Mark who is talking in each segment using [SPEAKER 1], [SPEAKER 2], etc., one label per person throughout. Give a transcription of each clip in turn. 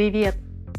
[SPEAKER 1] Привет!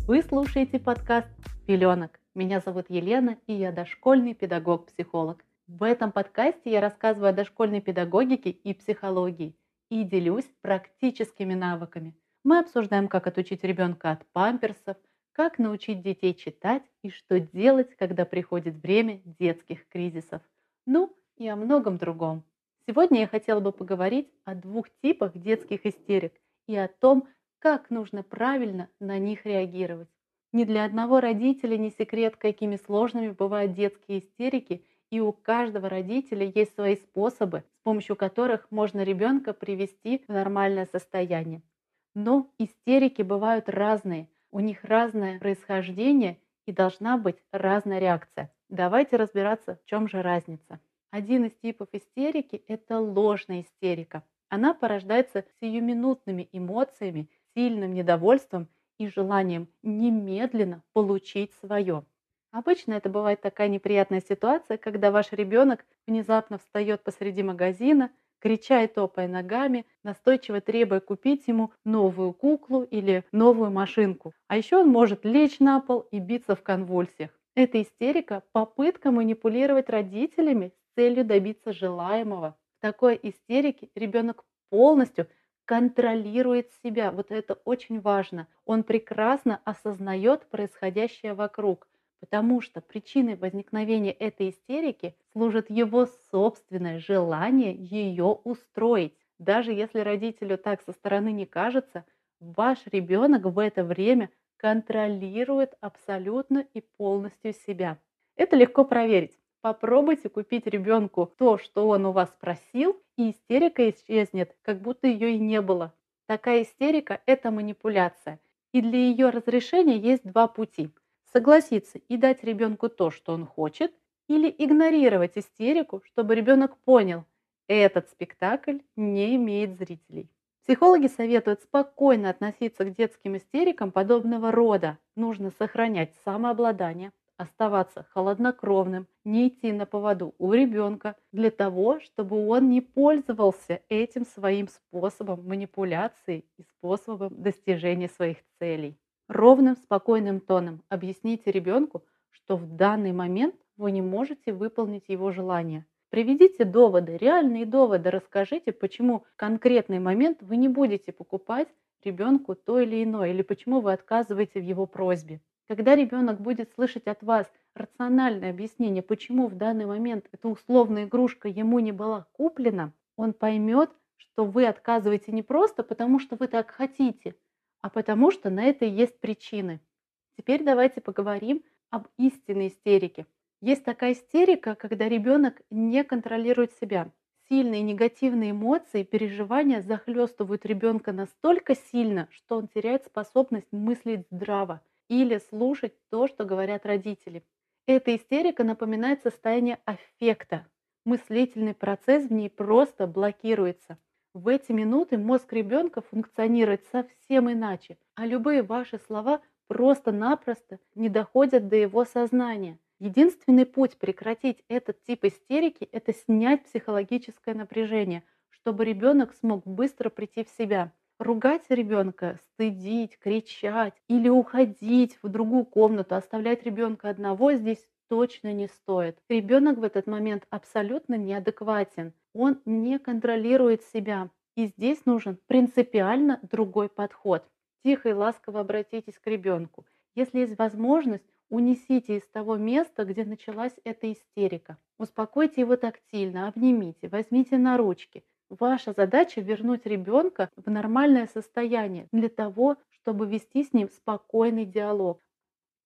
[SPEAKER 1] Вы слушаете подкаст «Пеленок». Меня зовут Елена, и я дошкольный педагог-психолог. В этом подкасте я рассказываю о дошкольной педагогике и психологии и делюсь практическими навыками. Мы обсуждаем, как отучить ребенка от памперсов, как научить детей читать и что делать, когда приходит время детских кризисов. Ну и о многом другом. Сегодня я хотела бы поговорить о двух типах детских истерик и о том, как нужно правильно на них реагировать. Ни для одного родителя не секрет, какими сложными бывают детские истерики, и у каждого родителя есть свои способы, с помощью которых можно ребенка привести в нормальное состояние. Но истерики бывают разные, у них разное происхождение и должна быть разная реакция. Давайте разбираться, в чем же разница. Один из типов истерики – это ложная истерика. Она порождается сиюминутными эмоциями сильным недовольством и желанием немедленно получить свое. Обычно это бывает такая неприятная ситуация, когда ваш ребенок внезапно встает посреди магазина, крича и топая ногами, настойчиво требуя купить ему новую куклу или новую машинку. А еще он может лечь на пол и биться в конвульсиях. Это истерика – попытка манипулировать родителями с целью добиться желаемого. В такой истерике ребенок полностью – контролирует себя. Вот это очень важно. Он прекрасно осознает происходящее вокруг, потому что причиной возникновения этой истерики служит его собственное желание ее устроить. Даже если родителю так со стороны не кажется, ваш ребенок в это время контролирует абсолютно и полностью себя. Это легко проверить. Попробуйте купить ребенку то, что он у вас просил, и истерика исчезнет, как будто ее и не было. Такая истерика – это манипуляция. И для ее разрешения есть два пути. Согласиться и дать ребенку то, что он хочет, или игнорировать истерику, чтобы ребенок понял, этот спектакль не имеет зрителей. Психологи советуют спокойно относиться к детским истерикам подобного рода. Нужно сохранять самообладание, оставаться холоднокровным, не идти на поводу у ребенка для того, чтобы он не пользовался этим своим способом манипуляции и способом достижения своих целей. Ровным, спокойным тоном объясните ребенку, что в данный момент вы не можете выполнить его желание. Приведите доводы, реальные доводы, расскажите, почему в конкретный момент вы не будете покупать ребенку то или иное, или почему вы отказываете в его просьбе. Когда ребенок будет слышать от вас рациональное объяснение, почему в данный момент эта условная игрушка ему не была куплена, он поймет, что вы отказываете не просто потому, что вы так хотите, а потому что на это есть причины. Теперь давайте поговорим об истинной истерике. Есть такая истерика, когда ребенок не контролирует себя. Сильные негативные эмоции, переживания захлестывают ребенка настолько сильно, что он теряет способность мыслить здраво или слушать то, что говорят родители. Эта истерика напоминает состояние аффекта. Мыслительный процесс в ней просто блокируется. В эти минуты мозг ребенка функционирует совсем иначе, а любые ваши слова просто-напросто не доходят до его сознания. Единственный путь прекратить этот тип истерики – это снять психологическое напряжение, чтобы ребенок смог быстро прийти в себя. Ругать ребенка, стыдить, кричать или уходить в другую комнату, оставлять ребенка одного здесь точно не стоит. Ребенок в этот момент абсолютно неадекватен. Он не контролирует себя. И здесь нужен принципиально другой подход. Тихо и ласково обратитесь к ребенку. Если есть возможность, унесите из того места, где началась эта истерика. Успокойте его тактильно, обнимите, возьмите на ручки. Ваша задача вернуть ребенка в нормальное состояние для того, чтобы вести с ним спокойный диалог.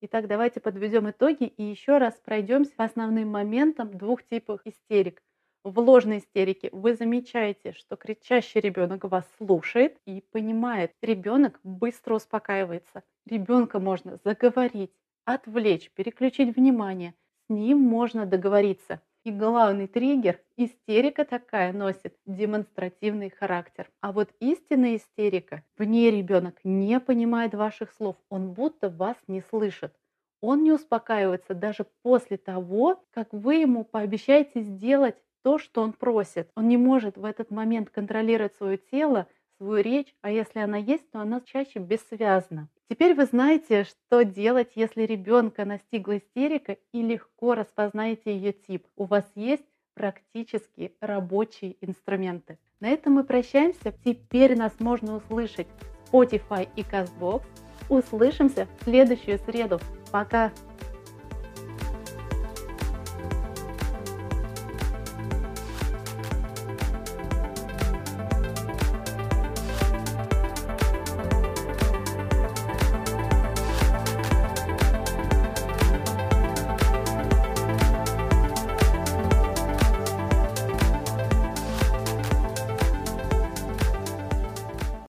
[SPEAKER 1] Итак, давайте подведем итоги и еще раз пройдемся по основным моментам двух типов истерик. В ложной истерике вы замечаете, что кричащий ребенок вас слушает и понимает. Ребенок быстро успокаивается. Ребенка можно заговорить, отвлечь, переключить внимание. С ним можно договориться. И главный триггер – истерика такая носит демонстративный характер. А вот истинная истерика, в ней ребенок не понимает ваших слов, он будто вас не слышит. Он не успокаивается даже после того, как вы ему пообещаете сделать то, что он просит. Он не может в этот момент контролировать свое тело, свою речь, а если она есть, то она чаще бессвязна. Теперь вы знаете, что делать, если ребенка настигла истерика и легко распознаете ее тип. У вас есть практически рабочие инструменты. На этом мы прощаемся. Теперь нас можно услышать в Spotify и CastBox. Услышимся в следующую среду. Пока!